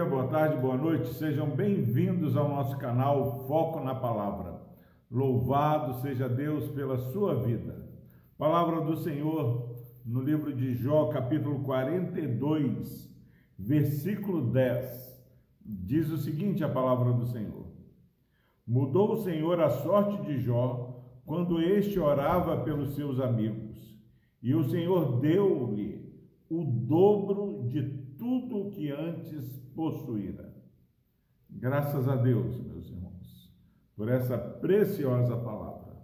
dia, boa tarde, boa noite, sejam bem-vindos ao nosso canal Foco na Palavra. Louvado seja Deus pela sua vida. Palavra do Senhor no livro de Jó, capítulo 42, versículo 10. Diz o seguinte: a palavra do Senhor: Mudou o Senhor a sorte de Jó quando este orava pelos seus amigos, e o Senhor deu-lhe o dobro de tudo o que antes possuíra. Graças a Deus, meus irmãos, por essa preciosa palavra.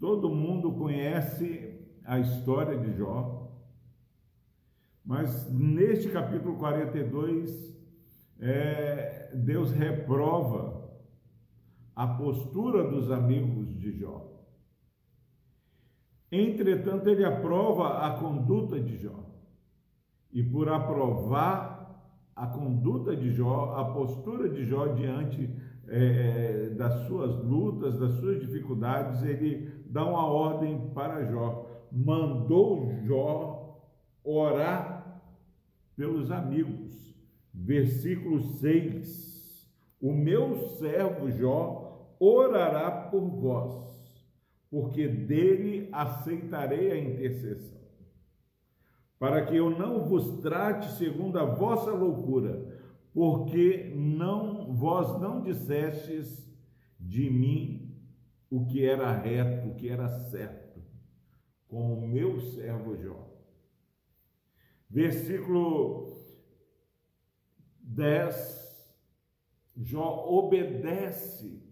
Todo mundo conhece a história de Jó, mas neste capítulo 42, é, Deus reprova a postura dos amigos de Jó. Entretanto, ele aprova a conduta de Jó e por aprovar a conduta de Jó, a postura de Jó diante é, das suas lutas, das suas dificuldades, ele dá uma ordem para Jó. Mandou Jó orar pelos amigos. Versículo 6: O meu servo Jó orará por vós, porque dele aceitarei a intercessão para que eu não vos trate segundo a vossa loucura, porque não vós não dissestes de mim o que era reto, o que era certo, com o meu servo Jó. Versículo 10. Jó obedece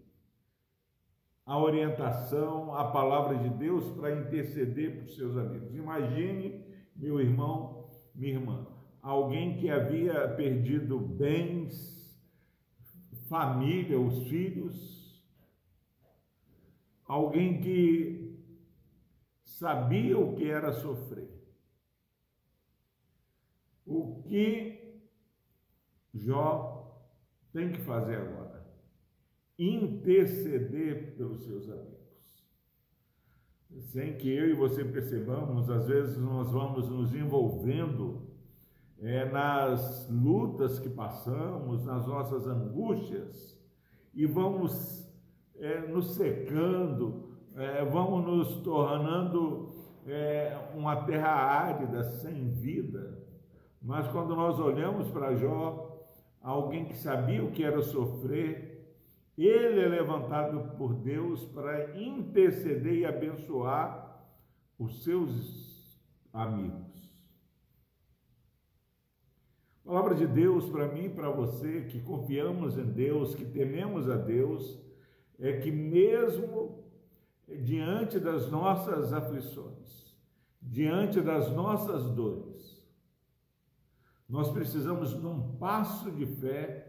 a orientação, a palavra de Deus para interceder por seus amigos. Imagine meu irmão, minha irmã, alguém que havia perdido bens, família, os filhos, alguém que sabia o que era sofrer. O que Jó tem que fazer agora? Interceder pelos seus amigos sem que eu e você percebamos, às vezes nós vamos nos envolvendo é, nas lutas que passamos, nas nossas angústias, e vamos é, nos secando, é, vamos nos tornando é, uma terra árida, sem vida. Mas quando nós olhamos para Jó, alguém que sabia o que era sofrer, ele é levantado por Deus para interceder e abençoar os seus amigos. Palavra de Deus para mim e para você que confiamos em Deus, que tememos a Deus, é que mesmo diante das nossas aflições, diante das nossas dores, nós precisamos de um passo de fé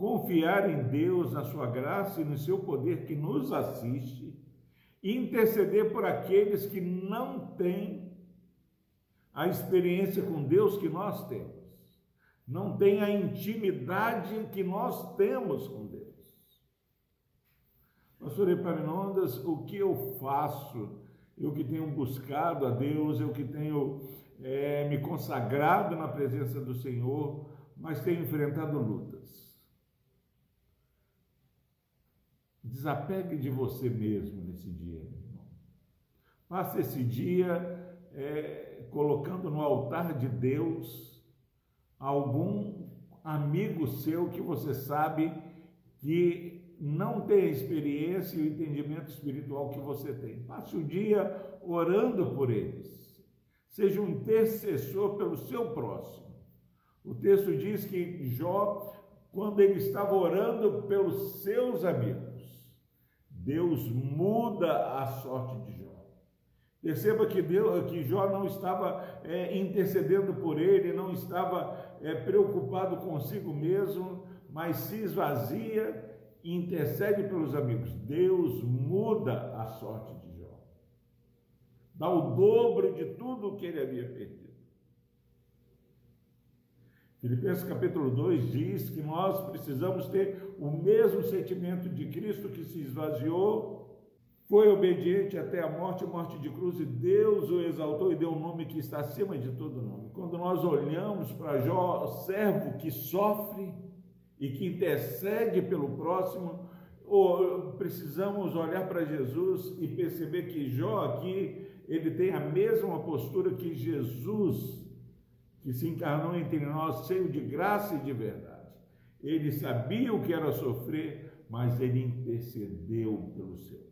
confiar em Deus, na sua graça e no seu poder que nos assiste, e interceder por aqueles que não têm a experiência com Deus que nós temos, não têm a intimidade que nós temos com Deus. Pastor Epaminondas, o que eu faço? Eu que tenho buscado a Deus, eu que tenho é, me consagrado na presença do Senhor, mas tenho enfrentado lutas. Desapegue de você mesmo nesse dia, meu irmão. Passe esse dia é, colocando no altar de Deus algum amigo seu que você sabe que não tem a experiência e o entendimento espiritual que você tem. Passe o dia orando por eles. Seja um intercessor pelo seu próximo. O texto diz que Jó, quando ele estava orando pelos seus amigos, Deus muda a sorte de Jó. Perceba que, Deus, que Jó não estava é, intercedendo por ele, não estava é, preocupado consigo mesmo, mas se esvazia e intercede pelos amigos. Deus muda a sorte de Jó. Dá o dobro de tudo o que ele havia perdido. Filipenses capítulo 2 diz que nós precisamos ter o mesmo sentimento de Cristo que se esvaziou, foi obediente até a morte, morte de cruz, e Deus o exaltou e deu um nome que está acima de todo nome. Quando nós olhamos para Jó, servo que sofre e que intercede pelo próximo, precisamos olhar para Jesus e perceber que Jó aqui, ele tem a mesma postura que Jesus, que se encarnou entre nós, cheio de graça e de verdade. Ele sabia o que era sofrer, mas ele intercedeu pelos seus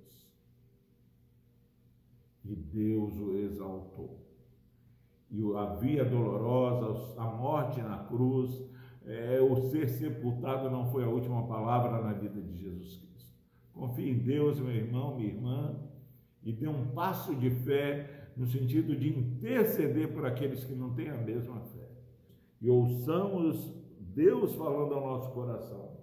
e Deus o exaltou. E a via dolorosa, a morte na cruz, é, o ser sepultado não foi a última palavra na vida de Jesus Cristo. Confie em Deus, meu irmão, minha irmã, e dê um passo de fé no sentido de interceder por aqueles que não têm a mesma fé. E ouçamos Deus falando ao nosso coração.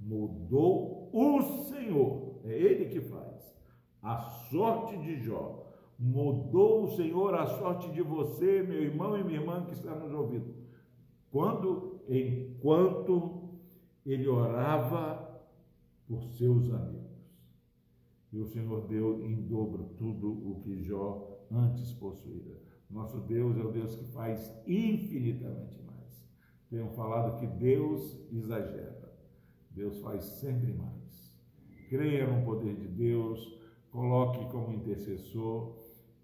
Mudou o Senhor, é Ele que faz, a sorte de Jó Mudou o Senhor a sorte de você, meu irmão e minha irmã que está nos ouvindo. Quando, enquanto ele orava por seus amigos. E o Senhor deu em dobro tudo o que Jó antes possuía. Nosso Deus é o Deus que faz infinitamente mais. Tenho falado que Deus exagera. Deus faz sempre mais. Creia no poder de Deus, coloque como intercessor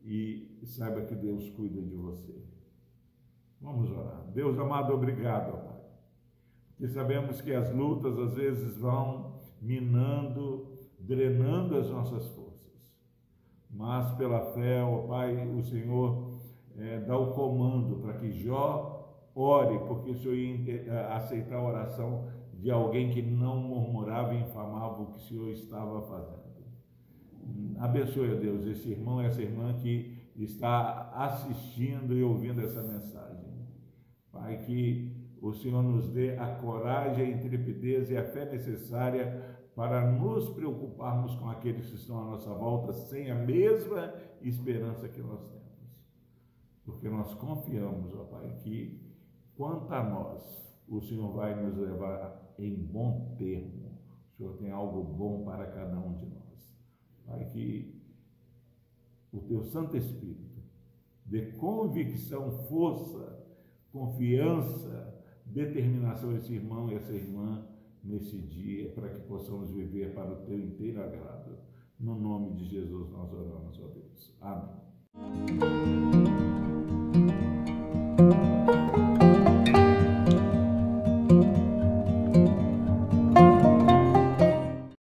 e saiba que Deus cuida de você. Vamos orar. Deus amado, obrigado, Pai. Porque sabemos que as lutas às vezes vão minando, drenando as nossas forças. Mas pela fé, ó Pai, o Senhor é, dá o comando para que Jó ore, porque o Senhor ia é, aceitar a oração de alguém que não murmurava e infamava o que o Senhor estava fazendo. Abençoe, Deus, esse irmão, essa irmã que está assistindo e ouvindo essa mensagem. Pai, que o Senhor nos dê a coragem, a intrepidez e a fé necessária para nos preocuparmos com aqueles que estão à nossa volta sem a mesma esperança que nós temos. Porque nós confiamos, ó Pai, que quanto a nós, o Senhor vai nos levar em bom termo. O Senhor tem algo bom para cada um de nós. Pai, que o teu Santo Espírito dê convicção, força, confiança, determinação a esse irmão e essa irmã nesse dia, para que possamos viver para o teu inteiro agrado. No nome de Jesus nós oramos, ó Deus. Amém.